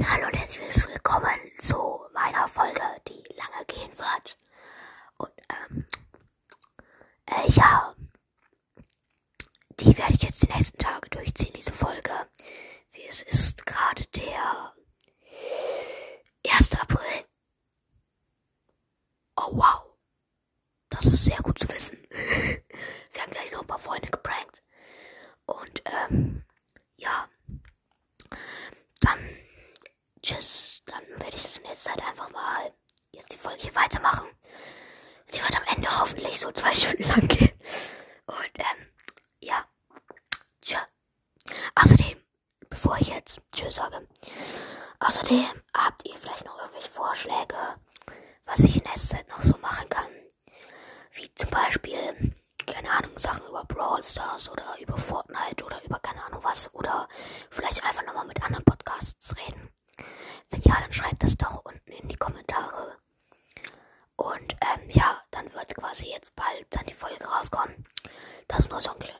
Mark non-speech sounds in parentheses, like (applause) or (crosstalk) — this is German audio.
Ein Hallo und herzlich willkommen zu meiner Folge, die lange gehen wird. Und ähm, äh, ja, die werde ich jetzt die nächsten Tage durchziehen, diese Folge. Wie es ist gerade der 1. April. Oh wow, das ist sehr gut zu wissen. (laughs) Wir haben gleich noch ein paar Freunde geprankt. Und ähm, ja, dann tschüss. Dann werde ich das in nächster Zeit einfach mal jetzt die Folge hier weitermachen. Sie wird am Ende hoffentlich so zwei (laughs) Stunden lang gehen. Und ähm, ja, tschö. Außerdem, bevor ich jetzt tschö sage, außerdem habt ihr vielleicht noch irgendwelche Vorschläge, was ich in nächster Zeit noch so machen kann. Wie zum Beispiel keine Ahnung, Sachen über Brawl Stars oder über Fortnite oder über keine Ahnung was oder vielleicht einfach nochmal mit anderen Podcasts reden. Wenn ja, dann schreibt das doch unten in die Kommentare. Und ähm, ja, dann wird quasi jetzt bald dann die Folge rauskommen. Das ist nur so ein.